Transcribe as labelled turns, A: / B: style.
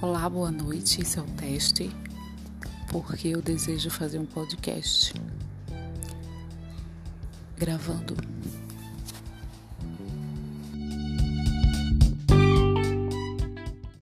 A: Olá, boa noite. Esse é o teste, porque eu desejo fazer um podcast. Gravando.